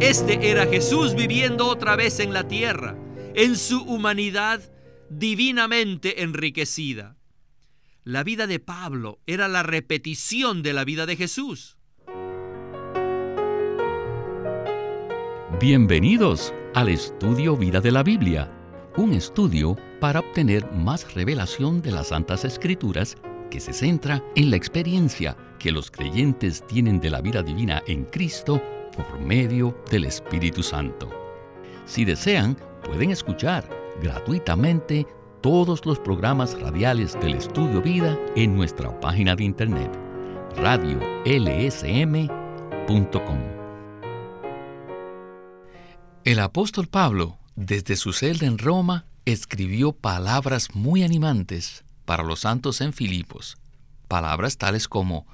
Este era Jesús viviendo otra vez en la tierra, en su humanidad divinamente enriquecida. La vida de Pablo era la repetición de la vida de Jesús. Bienvenidos al estudio Vida de la Biblia, un estudio para obtener más revelación de las Santas Escrituras que se centra en la experiencia que los creyentes tienen de la vida divina en Cristo por medio del Espíritu Santo. Si desean, pueden escuchar gratuitamente todos los programas radiales del Estudio Vida en nuestra página de internet radiolsm.com. El apóstol Pablo, desde su celda en Roma, escribió palabras muy animantes para los santos en Filipos, palabras tales como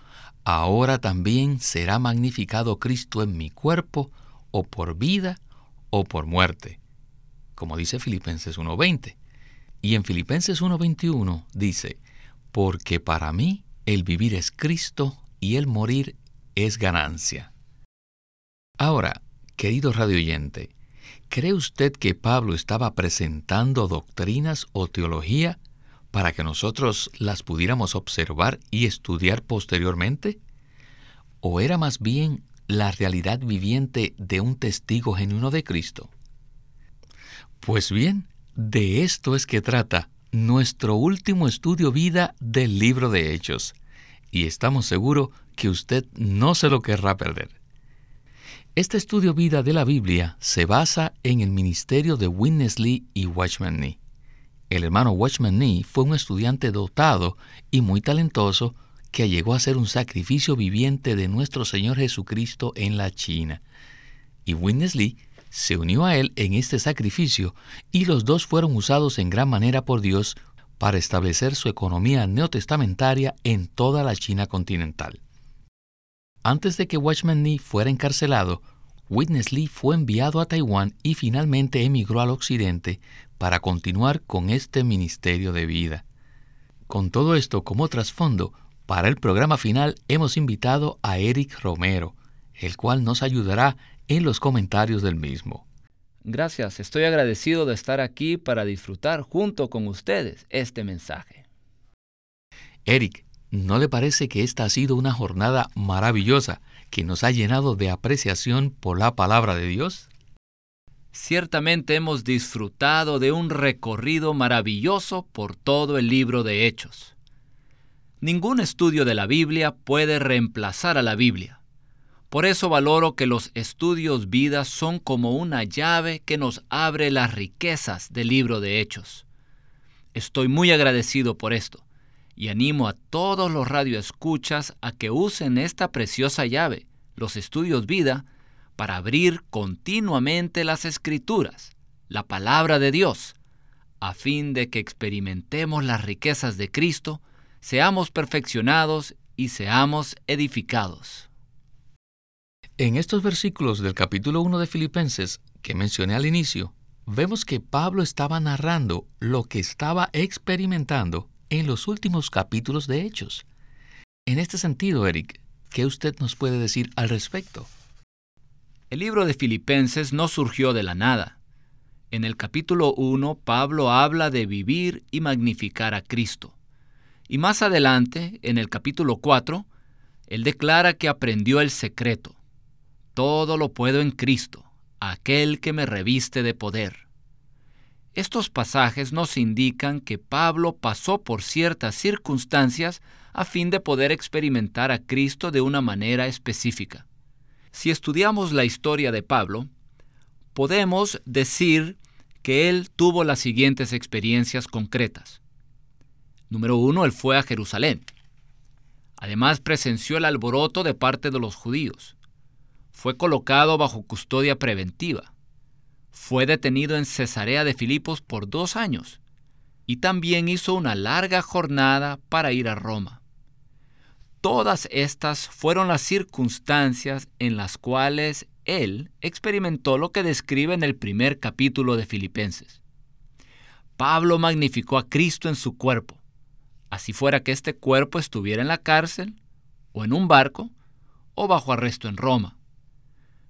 ahora también será magnificado Cristo en mi cuerpo, o por vida o por muerte, como dice Filipenses 1.20. Y en Filipenses 1.21 dice, porque para mí el vivir es Cristo y el morir es ganancia. Ahora, querido radioyente, ¿cree usted que Pablo estaba presentando doctrinas o teología para que nosotros las pudiéramos observar y estudiar posteriormente? ¿O era más bien la realidad viviente de un testigo genuino de Cristo? Pues bien, de esto es que trata nuestro último estudio vida del libro de Hechos, y estamos seguros que usted no se lo querrá perder. Este estudio vida de la Biblia se basa en el ministerio de Witness Lee y Watchman Nee. El hermano Watchman Nee fue un estudiante dotado y muy talentoso que llegó a ser un sacrificio viviente de nuestro Señor Jesucristo en la China. Y Witness Lee se unió a él en este sacrificio y los dos fueron usados en gran manera por Dios para establecer su economía neotestamentaria en toda la China continental. Antes de que Watchman Nee fuera encarcelado, Witness Lee fue enviado a Taiwán y finalmente emigró al occidente para continuar con este ministerio de vida. Con todo esto como trasfondo, para el programa final hemos invitado a Eric Romero, el cual nos ayudará en los comentarios del mismo. Gracias, estoy agradecido de estar aquí para disfrutar junto con ustedes este mensaje. Eric, ¿no le parece que esta ha sido una jornada maravillosa que nos ha llenado de apreciación por la palabra de Dios? Ciertamente hemos disfrutado de un recorrido maravilloso por todo el libro de Hechos. Ningún estudio de la Biblia puede reemplazar a la Biblia. Por eso valoro que los estudios vidas son como una llave que nos abre las riquezas del libro de Hechos. Estoy muy agradecido por esto y animo a todos los radioescuchas a que usen esta preciosa llave, los estudios vida, para abrir continuamente las escrituras, la palabra de Dios, a fin de que experimentemos las riquezas de Cristo seamos perfeccionados y seamos edificados. En estos versículos del capítulo 1 de Filipenses que mencioné al inicio, vemos que Pablo estaba narrando lo que estaba experimentando en los últimos capítulos de Hechos. En este sentido, Eric, ¿qué usted nos puede decir al respecto? El libro de Filipenses no surgió de la nada. En el capítulo 1, Pablo habla de vivir y magnificar a Cristo. Y más adelante, en el capítulo 4, él declara que aprendió el secreto. Todo lo puedo en Cristo, aquel que me reviste de poder. Estos pasajes nos indican que Pablo pasó por ciertas circunstancias a fin de poder experimentar a Cristo de una manera específica. Si estudiamos la historia de Pablo, podemos decir que él tuvo las siguientes experiencias concretas. Número uno, él fue a Jerusalén. Además presenció el alboroto de parte de los judíos. Fue colocado bajo custodia preventiva. Fue detenido en Cesarea de Filipos por dos años y también hizo una larga jornada para ir a Roma. Todas estas fueron las circunstancias en las cuales él experimentó lo que describe en el primer capítulo de Filipenses. Pablo magnificó a Cristo en su cuerpo así fuera que este cuerpo estuviera en la cárcel, o en un barco, o bajo arresto en Roma.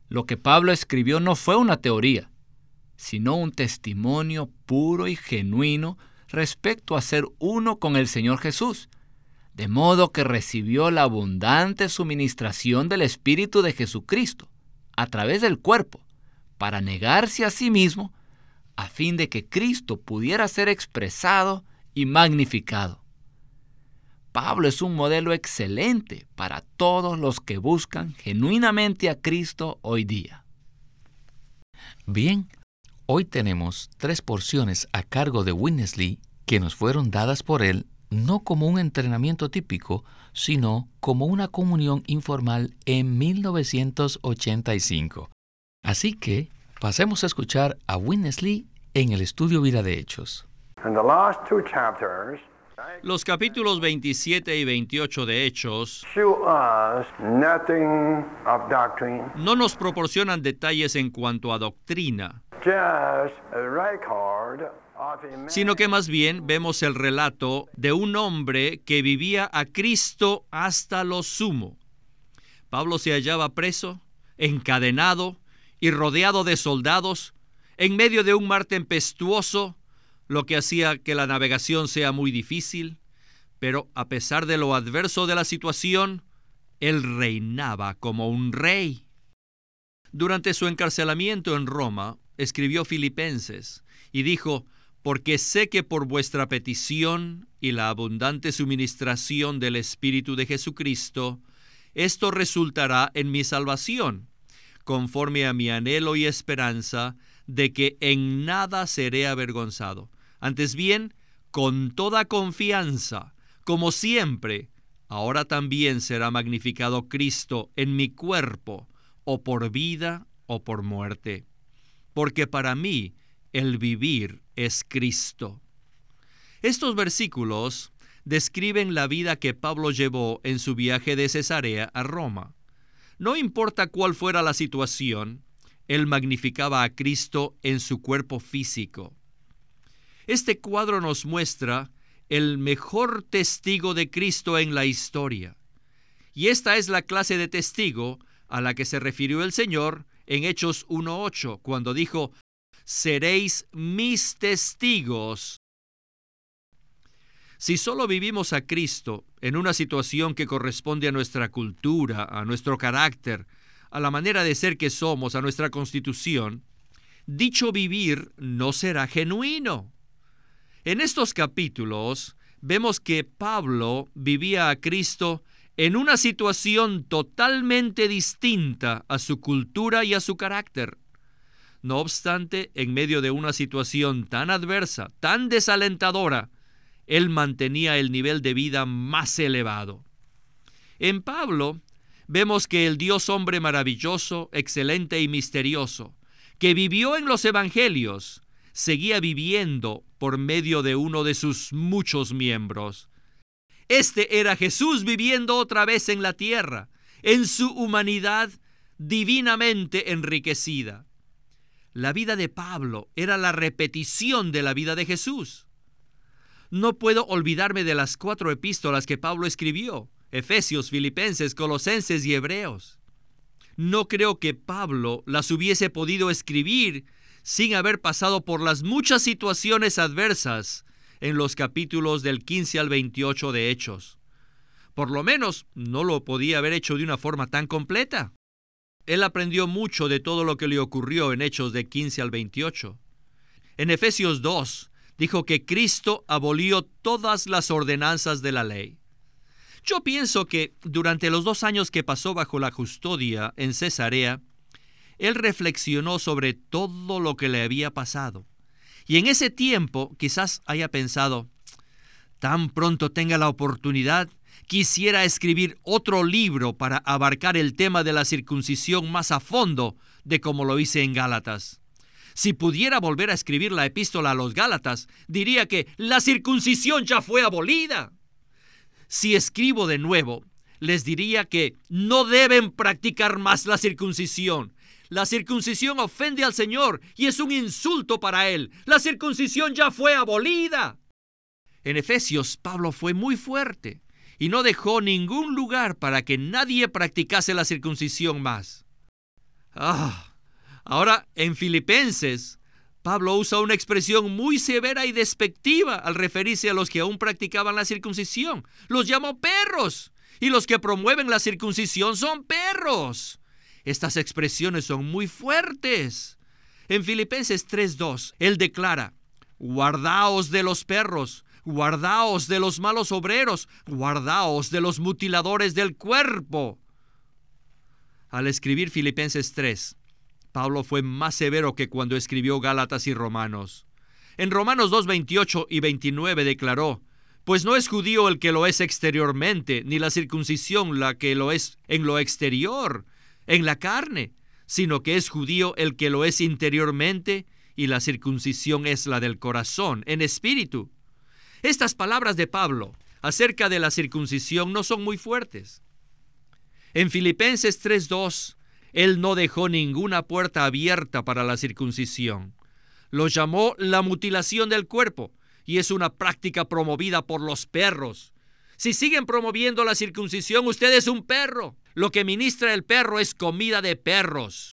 Lo que Pablo escribió no fue una teoría, sino un testimonio puro y genuino respecto a ser uno con el Señor Jesús, de modo que recibió la abundante suministración del Espíritu de Jesucristo a través del cuerpo, para negarse a sí mismo, a fin de que Cristo pudiera ser expresado y magnificado. Pablo es un modelo excelente para todos los que buscan genuinamente a Cristo hoy día. Bien, hoy tenemos tres porciones a cargo de Winnesley que nos fueron dadas por él no como un entrenamiento típico, sino como una comunión informal en 1985. Así que pasemos a escuchar a Winnesley en el estudio Vida de Hechos. Los capítulos 27 y 28 de Hechos no nos proporcionan detalles en cuanto a doctrina, sino que más bien vemos el relato de un hombre que vivía a Cristo hasta lo sumo. Pablo se hallaba preso, encadenado y rodeado de soldados, en medio de un mar tempestuoso, lo que hacía que la navegación sea muy difícil, pero a pesar de lo adverso de la situación, él reinaba como un rey. Durante su encarcelamiento en Roma, escribió Filipenses y dijo, porque sé que por vuestra petición y la abundante suministración del Espíritu de Jesucristo, esto resultará en mi salvación, conforme a mi anhelo y esperanza de que en nada seré avergonzado, antes bien, con toda confianza, como siempre, ahora también será magnificado Cristo en mi cuerpo, o por vida o por muerte. Porque para mí el vivir es Cristo. Estos versículos describen la vida que Pablo llevó en su viaje de Cesarea a Roma. No importa cuál fuera la situación, él magnificaba a Cristo en su cuerpo físico. Este cuadro nos muestra el mejor testigo de Cristo en la historia. Y esta es la clase de testigo a la que se refirió el Señor en Hechos 1.8, cuando dijo, seréis mis testigos. Si solo vivimos a Cristo en una situación que corresponde a nuestra cultura, a nuestro carácter, a la manera de ser que somos, a nuestra constitución, dicho vivir no será genuino. En estos capítulos vemos que Pablo vivía a Cristo en una situación totalmente distinta a su cultura y a su carácter. No obstante, en medio de una situación tan adversa, tan desalentadora, él mantenía el nivel de vida más elevado. En Pablo vemos que el Dios hombre maravilloso, excelente y misterioso, que vivió en los evangelios, seguía viviendo por medio de uno de sus muchos miembros. Este era Jesús viviendo otra vez en la tierra, en su humanidad divinamente enriquecida. La vida de Pablo era la repetición de la vida de Jesús. No puedo olvidarme de las cuatro epístolas que Pablo escribió, Efesios, Filipenses, Colosenses y Hebreos. No creo que Pablo las hubiese podido escribir sin haber pasado por las muchas situaciones adversas en los capítulos del 15 al 28 de Hechos. Por lo menos no lo podía haber hecho de una forma tan completa. Él aprendió mucho de todo lo que le ocurrió en Hechos de 15 al 28. En Efesios 2 dijo que Cristo abolió todas las ordenanzas de la ley. Yo pienso que durante los dos años que pasó bajo la custodia en Cesarea, él reflexionó sobre todo lo que le había pasado. Y en ese tiempo quizás haya pensado, tan pronto tenga la oportunidad, quisiera escribir otro libro para abarcar el tema de la circuncisión más a fondo de como lo hice en Gálatas. Si pudiera volver a escribir la epístola a los Gálatas, diría que la circuncisión ya fue abolida. Si escribo de nuevo, les diría que no deben practicar más la circuncisión, la circuncisión ofende al Señor y es un insulto para Él. La circuncisión ya fue abolida. En Efesios, Pablo fue muy fuerte y no dejó ningún lugar para que nadie practicase la circuncisión más. Ah, ahora en Filipenses, Pablo usa una expresión muy severa y despectiva al referirse a los que aún practicaban la circuncisión. Los llamó perros y los que promueven la circuncisión son perros. Estas expresiones son muy fuertes. En Filipenses 3.2, él declara, guardaos de los perros, guardaos de los malos obreros, guardaos de los mutiladores del cuerpo. Al escribir Filipenses 3, Pablo fue más severo que cuando escribió Gálatas y Romanos. En Romanos 2, 28 y 29 declaró, pues no es judío el que lo es exteriormente, ni la circuncisión la que lo es en lo exterior, en la carne, sino que es judío el que lo es interiormente, y la circuncisión es la del corazón, en espíritu. Estas palabras de Pablo acerca de la circuncisión no son muy fuertes. En Filipenses 3.2, él no dejó ninguna puerta abierta para la circuncisión. Lo llamó la mutilación del cuerpo, y es una práctica promovida por los perros. Si siguen promoviendo la circuncisión, usted es un perro. Lo que ministra el perro es comida de perros.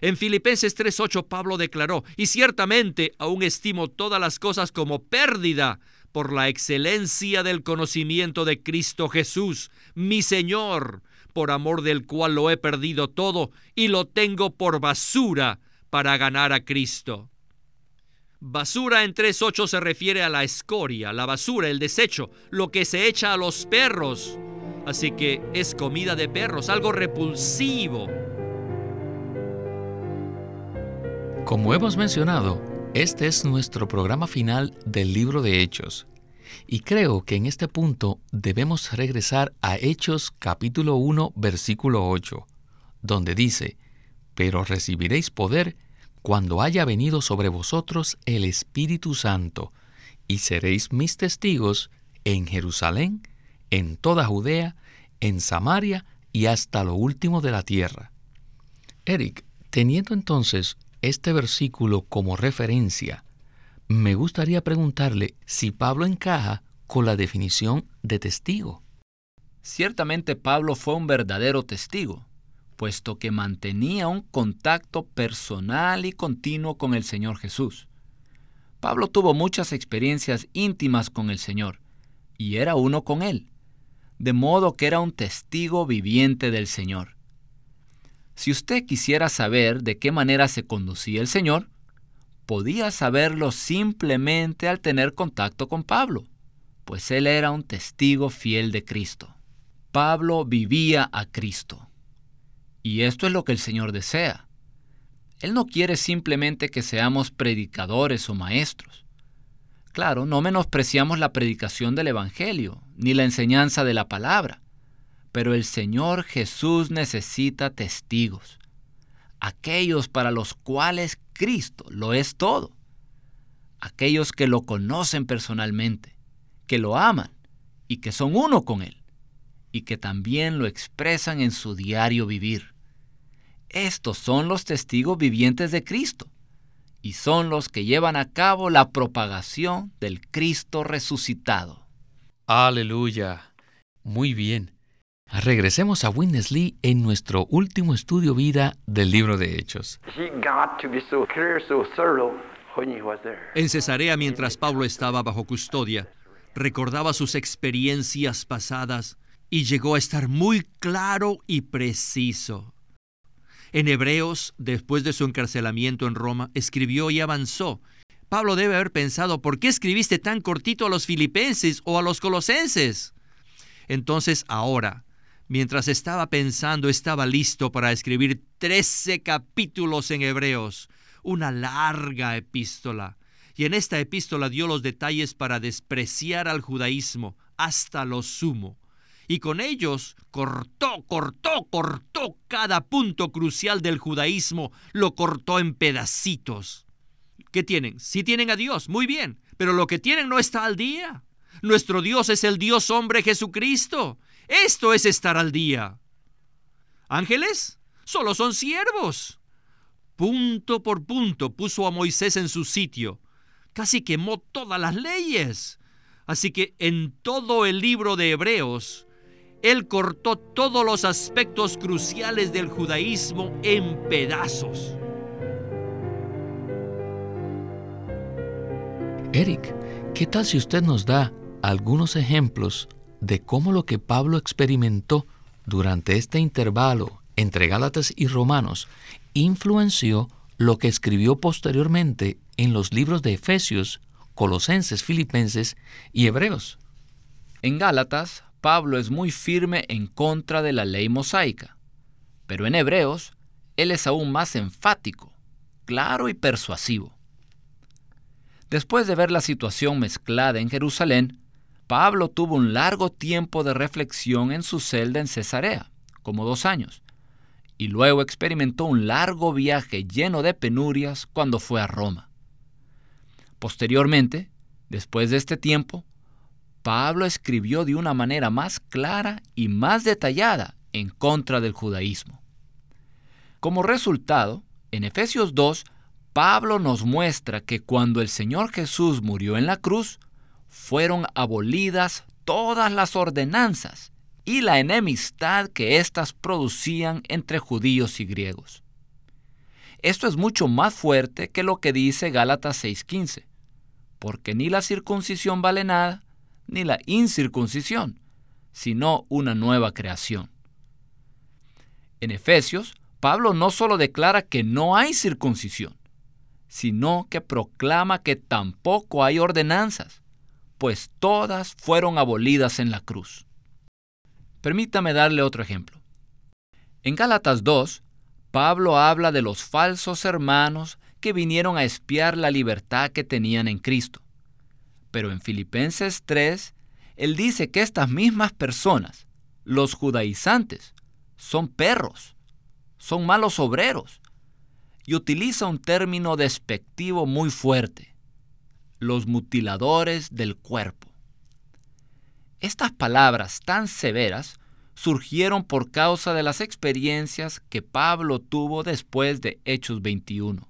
En Filipenses 3:8 Pablo declaró, y ciertamente aún estimo todas las cosas como pérdida por la excelencia del conocimiento de Cristo Jesús, mi Señor, por amor del cual lo he perdido todo y lo tengo por basura para ganar a Cristo. Basura en 3.8 se refiere a la escoria, la basura, el desecho, lo que se echa a los perros. Así que es comida de perros, algo repulsivo. Como hemos mencionado, este es nuestro programa final del libro de Hechos. Y creo que en este punto debemos regresar a Hechos capítulo 1 versículo 8, donde dice, pero recibiréis poder cuando haya venido sobre vosotros el Espíritu Santo, y seréis mis testigos en Jerusalén, en toda Judea, en Samaria y hasta lo último de la tierra. Eric, teniendo entonces este versículo como referencia, me gustaría preguntarle si Pablo encaja con la definición de testigo. Ciertamente Pablo fue un verdadero testigo puesto que mantenía un contacto personal y continuo con el Señor Jesús. Pablo tuvo muchas experiencias íntimas con el Señor, y era uno con Él, de modo que era un testigo viviente del Señor. Si usted quisiera saber de qué manera se conducía el Señor, podía saberlo simplemente al tener contacto con Pablo, pues él era un testigo fiel de Cristo. Pablo vivía a Cristo. Y esto es lo que el Señor desea. Él no quiere simplemente que seamos predicadores o maestros. Claro, no menospreciamos la predicación del Evangelio, ni la enseñanza de la palabra, pero el Señor Jesús necesita testigos, aquellos para los cuales Cristo lo es todo, aquellos que lo conocen personalmente, que lo aman y que son uno con Él, y que también lo expresan en su diario vivir. Estos son los testigos vivientes de Cristo y son los que llevan a cabo la propagación del Cristo resucitado. Aleluya. Muy bien. Regresemos a Witness Lee en nuestro último estudio vida del libro de Hechos. En Cesarea, mientras Pablo estaba bajo custodia, recordaba sus experiencias pasadas y llegó a estar muy claro y preciso. En Hebreos, después de su encarcelamiento en Roma, escribió y avanzó. Pablo debe haber pensado, ¿por qué escribiste tan cortito a los filipenses o a los colosenses? Entonces ahora, mientras estaba pensando, estaba listo para escribir trece capítulos en Hebreos, una larga epístola. Y en esta epístola dio los detalles para despreciar al judaísmo hasta lo sumo y con ellos cortó, cortó, cortó cada punto crucial del judaísmo, lo cortó en pedacitos. ¿Qué tienen? Sí tienen a Dios, muy bien, pero lo que tienen no está al día. Nuestro Dios es el Dios hombre Jesucristo. Esto es estar al día. Ángeles solo son siervos. Punto por punto puso a Moisés en su sitio. Casi quemó todas las leyes. Así que en todo el libro de Hebreos él cortó todos los aspectos cruciales del judaísmo en pedazos. Eric, ¿qué tal si usted nos da algunos ejemplos de cómo lo que Pablo experimentó durante este intervalo entre Gálatas y Romanos influenció lo que escribió posteriormente en los libros de Efesios, Colosenses, Filipenses y Hebreos? En Gálatas, Pablo es muy firme en contra de la ley mosaica, pero en Hebreos, él es aún más enfático, claro y persuasivo. Después de ver la situación mezclada en Jerusalén, Pablo tuvo un largo tiempo de reflexión en su celda en Cesarea, como dos años, y luego experimentó un largo viaje lleno de penurias cuando fue a Roma. Posteriormente, después de este tiempo, Pablo escribió de una manera más clara y más detallada en contra del judaísmo. Como resultado, en Efesios 2, Pablo nos muestra que cuando el Señor Jesús murió en la cruz, fueron abolidas todas las ordenanzas y la enemistad que éstas producían entre judíos y griegos. Esto es mucho más fuerte que lo que dice Gálatas 6:15, porque ni la circuncisión vale nada, ni la incircuncisión, sino una nueva creación. En Efesios, Pablo no solo declara que no hay circuncisión, sino que proclama que tampoco hay ordenanzas, pues todas fueron abolidas en la cruz. Permítame darle otro ejemplo. En Gálatas 2, Pablo habla de los falsos hermanos que vinieron a espiar la libertad que tenían en Cristo. Pero en Filipenses 3, él dice que estas mismas personas, los judaizantes, son perros, son malos obreros, y utiliza un término despectivo muy fuerte, los mutiladores del cuerpo. Estas palabras tan severas surgieron por causa de las experiencias que Pablo tuvo después de Hechos 21.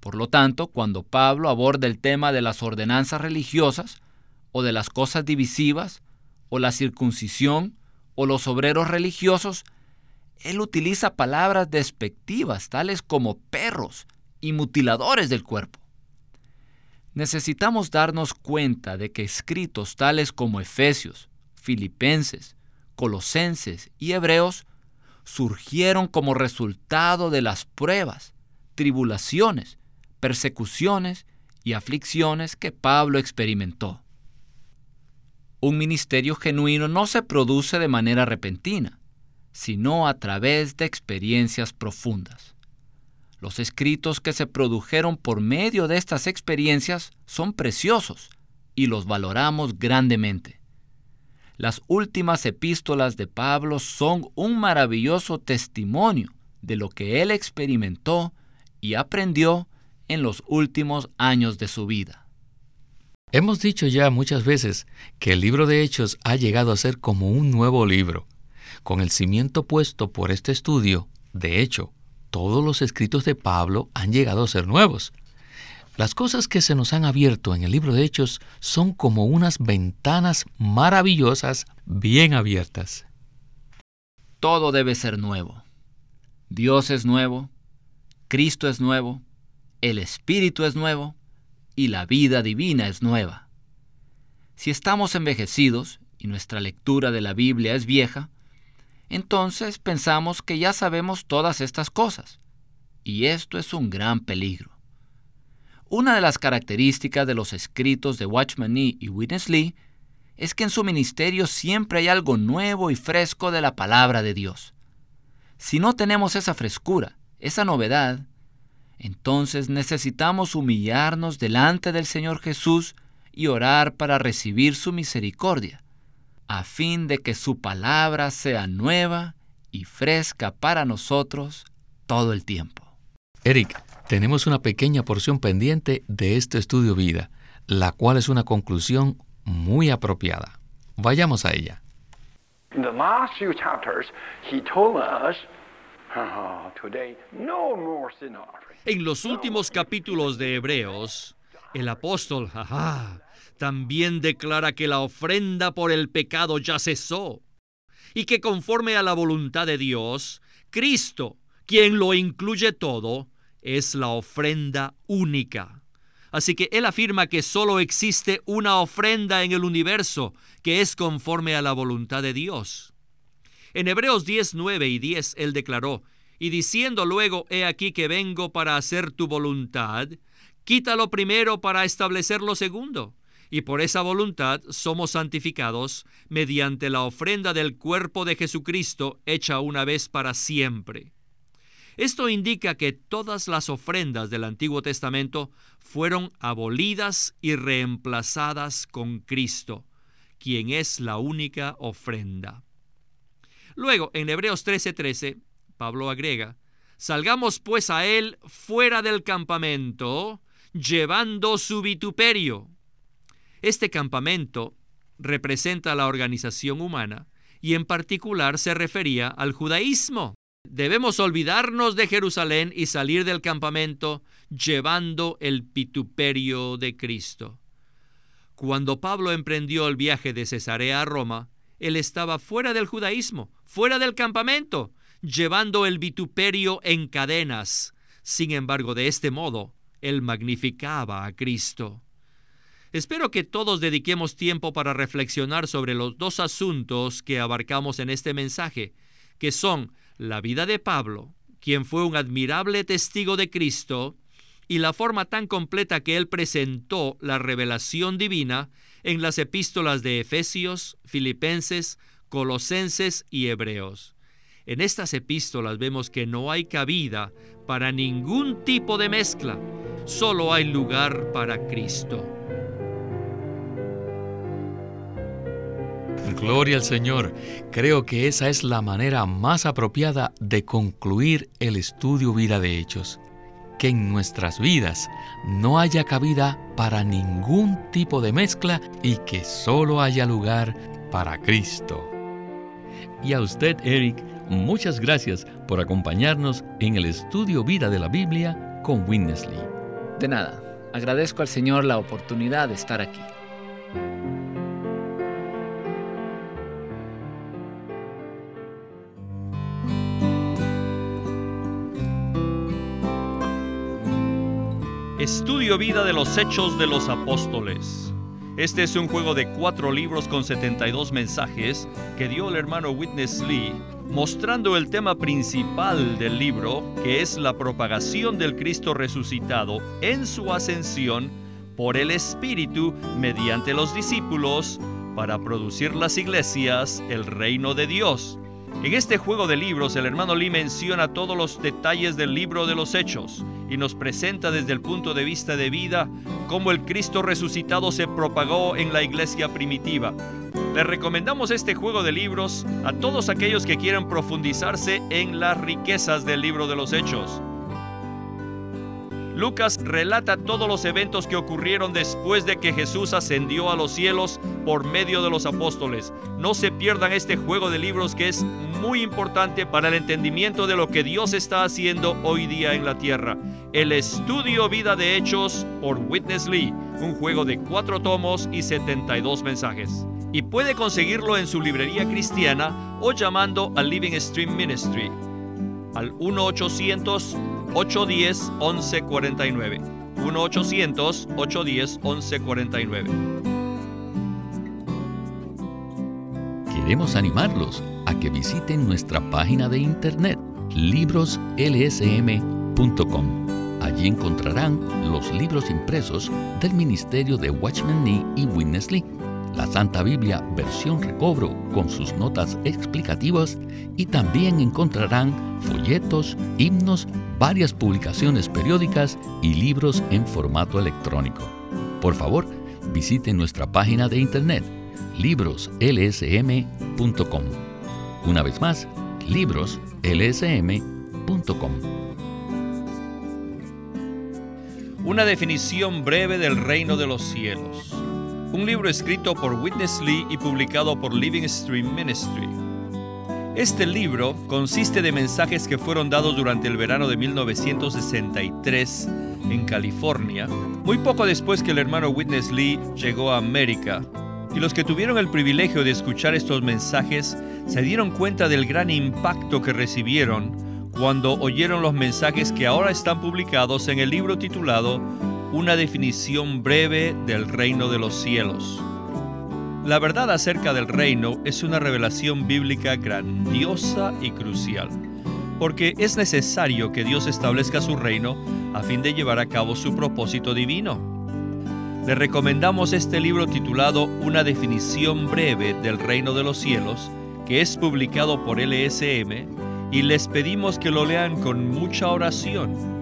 Por lo tanto, cuando Pablo aborda el tema de las ordenanzas religiosas, o de las cosas divisivas, o la circuncisión, o los obreros religiosos, él utiliza palabras despectivas, tales como perros y mutiladores del cuerpo. Necesitamos darnos cuenta de que escritos tales como Efesios, Filipenses, Colosenses y Hebreos surgieron como resultado de las pruebas, tribulaciones, persecuciones y aflicciones que Pablo experimentó. Un ministerio genuino no se produce de manera repentina sino a través de experiencias profundas. Los escritos que se produjeron por medio de estas experiencias son preciosos y los valoramos grandemente. Las últimas epístolas de Pablo son un maravilloso testimonio de lo que él experimentó y aprendió en los últimos años de su vida. Hemos dicho ya muchas veces que el libro de Hechos ha llegado a ser como un nuevo libro. Con el cimiento puesto por este estudio, de hecho, todos los escritos de Pablo han llegado a ser nuevos. Las cosas que se nos han abierto en el libro de Hechos son como unas ventanas maravillosas bien abiertas. Todo debe ser nuevo. Dios es nuevo, Cristo es nuevo, el Espíritu es nuevo y la vida divina es nueva. Si estamos envejecidos y nuestra lectura de la Biblia es vieja, entonces pensamos que ya sabemos todas estas cosas. Y esto es un gran peligro. Una de las características de los escritos de Watchman Nee y Witness Lee es que en su ministerio siempre hay algo nuevo y fresco de la palabra de Dios. Si no tenemos esa frescura, esa novedad, entonces necesitamos humillarnos delante del Señor Jesús y orar para recibir su misericordia a fin de que su palabra sea nueva y fresca para nosotros todo el tiempo. Eric, tenemos una pequeña porción pendiente de este estudio vida, la cual es una conclusión muy apropiada. Vayamos a ella. En los últimos capítulos de Hebreos, el apóstol, también declara que la ofrenda por el pecado ya cesó. y que conforme a la voluntad de Dios, Cristo, quien lo incluye todo, es la ofrenda única. Así que él afirma que solo existe una ofrenda en el universo que es conforme a la voluntad de Dios. En Hebreos 10, 9 y 10 él declaró, y diciendo luego, he aquí que vengo para hacer tu voluntad, quítalo primero para establecer lo segundo. Y por esa voluntad somos santificados mediante la ofrenda del cuerpo de Jesucristo hecha una vez para siempre. Esto indica que todas las ofrendas del Antiguo Testamento fueron abolidas y reemplazadas con Cristo, quien es la única ofrenda. Luego, en Hebreos 13:13, Pablo agrega, Salgamos pues a él fuera del campamento, llevando su vituperio. Este campamento representa la organización humana y en particular se refería al judaísmo. Debemos olvidarnos de Jerusalén y salir del campamento llevando el vituperio de Cristo. Cuando Pablo emprendió el viaje de Cesarea a Roma, él estaba fuera del judaísmo, fuera del campamento, llevando el vituperio en cadenas. Sin embargo, de este modo, él magnificaba a Cristo. Espero que todos dediquemos tiempo para reflexionar sobre los dos asuntos que abarcamos en este mensaje, que son la vida de Pablo, quien fue un admirable testigo de Cristo, y la forma tan completa que él presentó la revelación divina en las epístolas de Efesios, Filipenses, Colosenses y Hebreos. En estas epístolas vemos que no hay cabida para ningún tipo de mezcla, solo hay lugar para Cristo. Gloria al Señor. Creo que esa es la manera más apropiada de concluir el estudio vida de hechos. Que en nuestras vidas no haya cabida para ningún tipo de mezcla y que solo haya lugar para Cristo. Y a usted, Eric, muchas gracias por acompañarnos en el estudio Vida de la Biblia con Winnesley. De nada, agradezco al Señor la oportunidad de estar aquí. Estudio Vida de los Hechos de los Apóstoles. Este es un juego de cuatro libros con 72 mensajes que dio el hermano Witness Lee, mostrando el tema principal del libro, que es la propagación del Cristo resucitado en su ascensión por el Espíritu mediante los discípulos para producir las iglesias, el reino de Dios. En este juego de libros el hermano Lee menciona todos los detalles del libro de los hechos y nos presenta desde el punto de vista de vida cómo el Cristo resucitado se propagó en la iglesia primitiva. Le recomendamos este juego de libros a todos aquellos que quieran profundizarse en las riquezas del libro de los hechos. Lucas relata todos los eventos que ocurrieron después de que Jesús ascendió a los cielos por medio de los apóstoles. No se pierdan este juego de libros que es muy importante para el entendimiento de lo que Dios está haciendo hoy día en la tierra. El estudio Vida de Hechos por Witness Lee, un juego de cuatro tomos y 72 mensajes. Y puede conseguirlo en su librería cristiana o llamando al Living Stream Ministry al 1 800 810 1149. 1-800-810-1149. Queremos animarlos a que visiten nuestra página de internet libroslsm.com. Allí encontrarán los libros impresos del Ministerio de Watchman Nee y Witness Lee la Santa Biblia versión recobro con sus notas explicativas y también encontrarán folletos, himnos, varias publicaciones periódicas y libros en formato electrónico. Por favor, visite nuestra página de internet libroslsm.com. Una vez más, libroslsm.com. Una definición breve del reino de los cielos un libro escrito por Witness Lee y publicado por Living Stream Ministry. Este libro consiste de mensajes que fueron dados durante el verano de 1963 en California, muy poco después que el hermano Witness Lee llegó a América. Y los que tuvieron el privilegio de escuchar estos mensajes se dieron cuenta del gran impacto que recibieron cuando oyeron los mensajes que ahora están publicados en el libro titulado Una definición breve del reino de los cielos. La verdad acerca del reino es una revelación bíblica grandiosa y crucial, porque es necesario que Dios establezca su reino a fin de llevar a cabo su propósito divino. Le recomendamos este libro titulado Una definición breve del reino de los cielos, que es publicado por LSM y les pedimos que lo lean con mucha oración.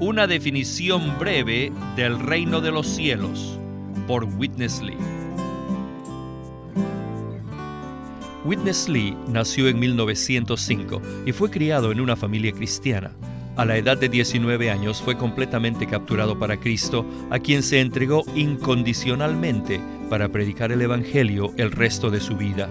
Una definición breve del reino de los cielos por Witness Lee. Witness Lee nació en 1905 y fue criado en una familia cristiana. A la edad de 19 años fue completamente capturado para Cristo, a quien se entregó incondicionalmente para predicar el Evangelio el resto de su vida.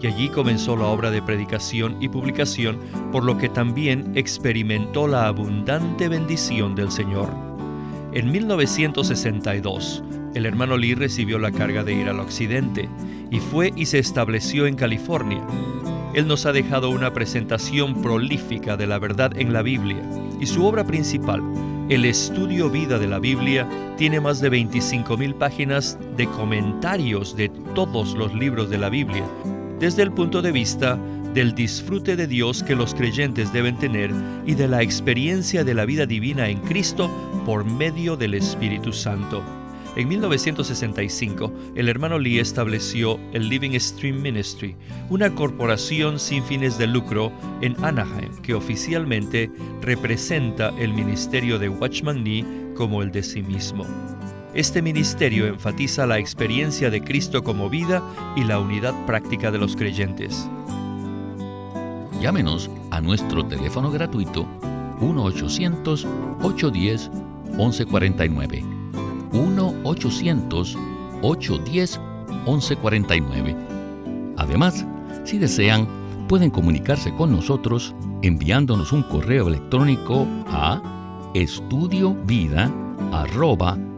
y allí comenzó la obra de predicación y publicación, por lo que también experimentó la abundante bendición del Señor. En 1962, el hermano Lee recibió la carga de ir al occidente y fue y se estableció en California. Él nos ha dejado una presentación prolífica de la verdad en la Biblia y su obra principal, el estudio vida de la Biblia, tiene más de 25.000 páginas de comentarios de todos los libros de la Biblia, desde el punto de vista del disfrute de Dios que los creyentes deben tener y de la experiencia de la vida divina en Cristo por medio del Espíritu Santo. En 1965, el hermano Lee estableció el Living Stream Ministry, una corporación sin fines de lucro en Anaheim que oficialmente representa el ministerio de Watchman Nee como el de sí mismo. Este ministerio enfatiza la experiencia de Cristo como vida y la unidad práctica de los creyentes. Llámenos a nuestro teléfono gratuito 1-800-810-1149. 1-800-810-1149. Además, si desean, pueden comunicarse con nosotros enviándonos un correo electrónico a estudiovida.com